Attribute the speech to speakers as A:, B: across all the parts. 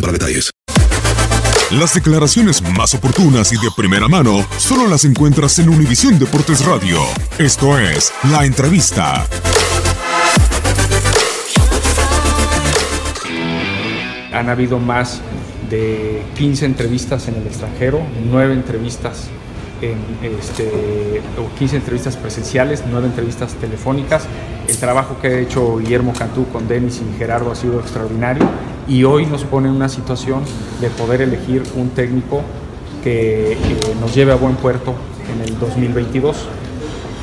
A: para detalles.
B: Las declaraciones más oportunas y de primera mano solo las encuentras en Univisión Deportes Radio. Esto es La Entrevista.
C: Han habido más de 15 entrevistas en el extranjero, 9 entrevistas en este, o 15 entrevistas presenciales, 9 entrevistas telefónicas. El trabajo que ha hecho Guillermo Cantú con Denis y Gerardo ha sido extraordinario y hoy nos pone en una situación de poder elegir un técnico que nos lleve a buen puerto en el 2022.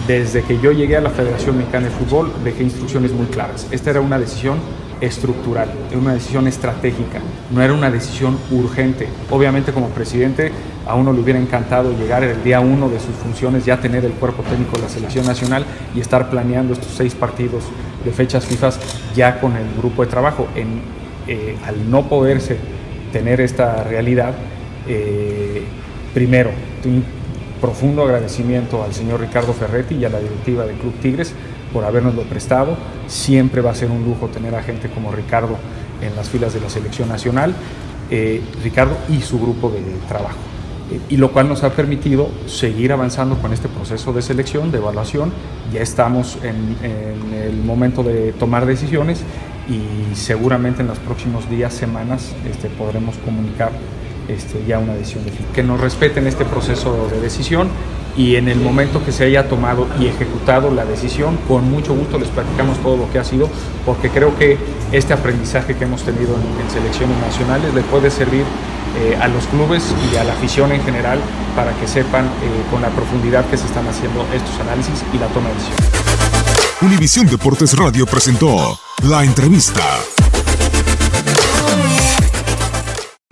C: Desde que yo llegué a la Federación Mexicana de Fútbol dejé instrucciones muy claras. Esta era una decisión estructural, una decisión estratégica, no era una decisión urgente. Obviamente como presidente a uno le hubiera encantado llegar el día uno de sus funciones, ya tener el cuerpo técnico de la selección nacional y estar planeando estos seis partidos de fechas FIFA ya con el grupo de trabajo. En, eh, al no poderse tener esta realidad, eh, primero, un profundo agradecimiento al señor Ricardo Ferretti y a la directiva del Club Tigres por habernoslo prestado. Siempre va a ser un lujo tener a gente como Ricardo en las filas de la selección nacional, eh, Ricardo y su grupo de trabajo. y lo cual nos ha permitido seguir avanzando con este proceso de selección, de evaluación. Ya estamos en, en el momento de tomar decisiones y seguramente en los próximos días, semanas, este, podremos comunicar este, ya una decisión definitiva. Que nos respeten este proceso de decisión y en el momento que se haya tomado y ejecutado la decisión, con mucho gusto les platicamos todo lo que ha sido, porque creo que este aprendizaje que hemos tenido en, selecciones nacionales le puede servir eh, a los clubes y a la afición en general para que sepan eh, con la profundidad que se están haciendo estos análisis y la toma de decisiones.
B: Univisión Deportes Radio presentó La Entrevista.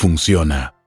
D: funciona.